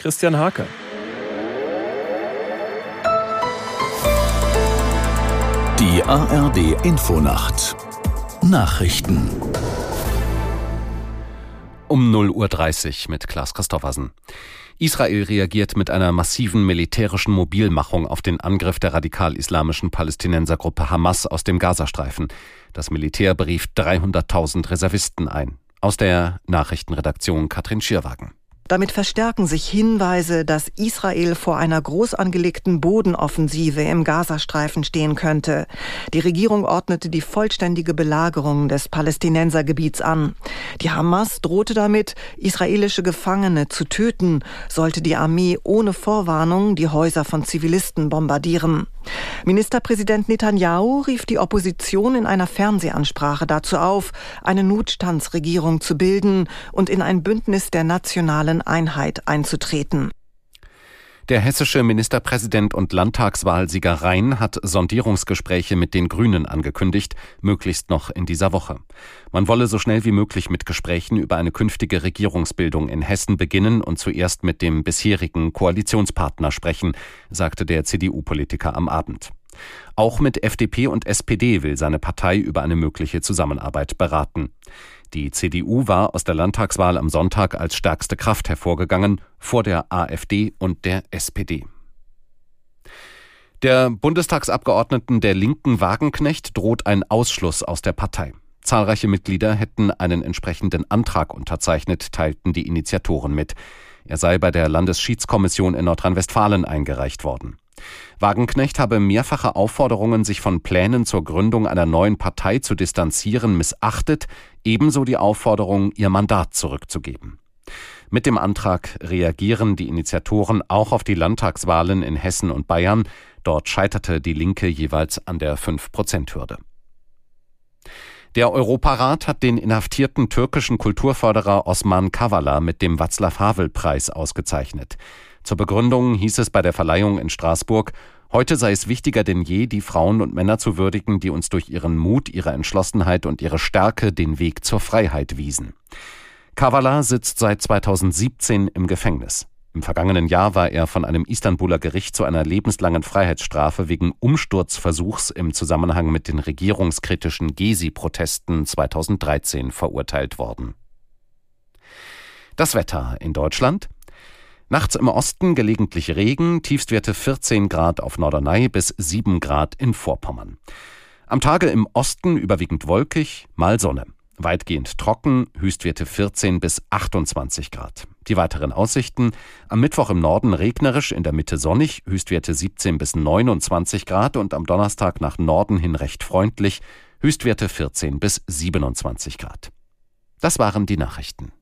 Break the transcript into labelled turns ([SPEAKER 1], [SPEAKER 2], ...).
[SPEAKER 1] Christian Hake.
[SPEAKER 2] Die ARD Infonacht Nachrichten
[SPEAKER 3] um 0.30 Uhr mit Klaas Christoffersen. Israel reagiert mit einer massiven militärischen Mobilmachung auf den Angriff der radikal-islamischen Palästinensergruppe Hamas aus dem Gazastreifen. Das Militär berief 300.000 Reservisten ein. Aus der Nachrichtenredaktion Katrin Schierwagen.
[SPEAKER 4] Damit verstärken sich Hinweise, dass Israel vor einer groß angelegten Bodenoffensive im Gazastreifen stehen könnte. Die Regierung ordnete die vollständige Belagerung des Palästinensergebiets an. Die Hamas drohte damit, israelische Gefangene zu töten, sollte die Armee ohne Vorwarnung die Häuser von Zivilisten bombardieren. Ministerpräsident Netanyahu rief die Opposition in einer Fernsehansprache dazu auf, eine Notstandsregierung zu bilden und in ein Bündnis der nationalen Einheit einzutreten.
[SPEAKER 3] Der hessische Ministerpräsident und Landtagswahlsieger Rhein hat Sondierungsgespräche mit den Grünen angekündigt, möglichst noch in dieser Woche. Man wolle so schnell wie möglich mit Gesprächen über eine künftige Regierungsbildung in Hessen beginnen und zuerst mit dem bisherigen Koalitionspartner sprechen, sagte der CDU-Politiker am Abend. Auch mit FDP und SPD will seine Partei über eine mögliche Zusammenarbeit beraten. Die CDU war aus der Landtagswahl am Sonntag als stärkste Kraft hervorgegangen, vor der AfD und der SPD. Der Bundestagsabgeordneten der Linken Wagenknecht droht ein Ausschluss aus der Partei. Zahlreiche Mitglieder hätten einen entsprechenden Antrag unterzeichnet, teilten die Initiatoren mit. Er sei bei der Landesschiedskommission in Nordrhein-Westfalen eingereicht worden. Wagenknecht habe mehrfache Aufforderungen, sich von Plänen zur Gründung einer neuen Partei zu distanzieren, missachtet, ebenso die Aufforderung, ihr Mandat zurückzugeben. Mit dem Antrag reagieren die Initiatoren auch auf die Landtagswahlen in Hessen und Bayern. Dort scheiterte die Linke jeweils an der 5-Prozent-Hürde. Der Europarat hat den inhaftierten türkischen Kulturförderer Osman Kavala mit dem Václav-Havel-Preis ausgezeichnet. Zur Begründung hieß es bei der Verleihung in Straßburg, heute sei es wichtiger denn je, die Frauen und Männer zu würdigen, die uns durch ihren Mut, ihre Entschlossenheit und ihre Stärke den Weg zur Freiheit wiesen. Kavala sitzt seit 2017 im Gefängnis. Im vergangenen Jahr war er von einem Istanbuler Gericht zu einer lebenslangen Freiheitsstrafe wegen Umsturzversuchs im Zusammenhang mit den regierungskritischen Gezi-Protesten 2013 verurteilt worden. Das Wetter in Deutschland Nachts im Osten gelegentlich Regen, Tiefstwerte 14 Grad auf Norderney bis 7 Grad in Vorpommern. Am Tage im Osten überwiegend wolkig, mal Sonne. Weitgehend trocken, Höchstwerte 14 bis 28 Grad. Die weiteren Aussichten. Am Mittwoch im Norden regnerisch, in der Mitte sonnig, Höchstwerte 17 bis 29 Grad und am Donnerstag nach Norden hin recht freundlich, Höchstwerte 14 bis 27 Grad. Das waren die Nachrichten.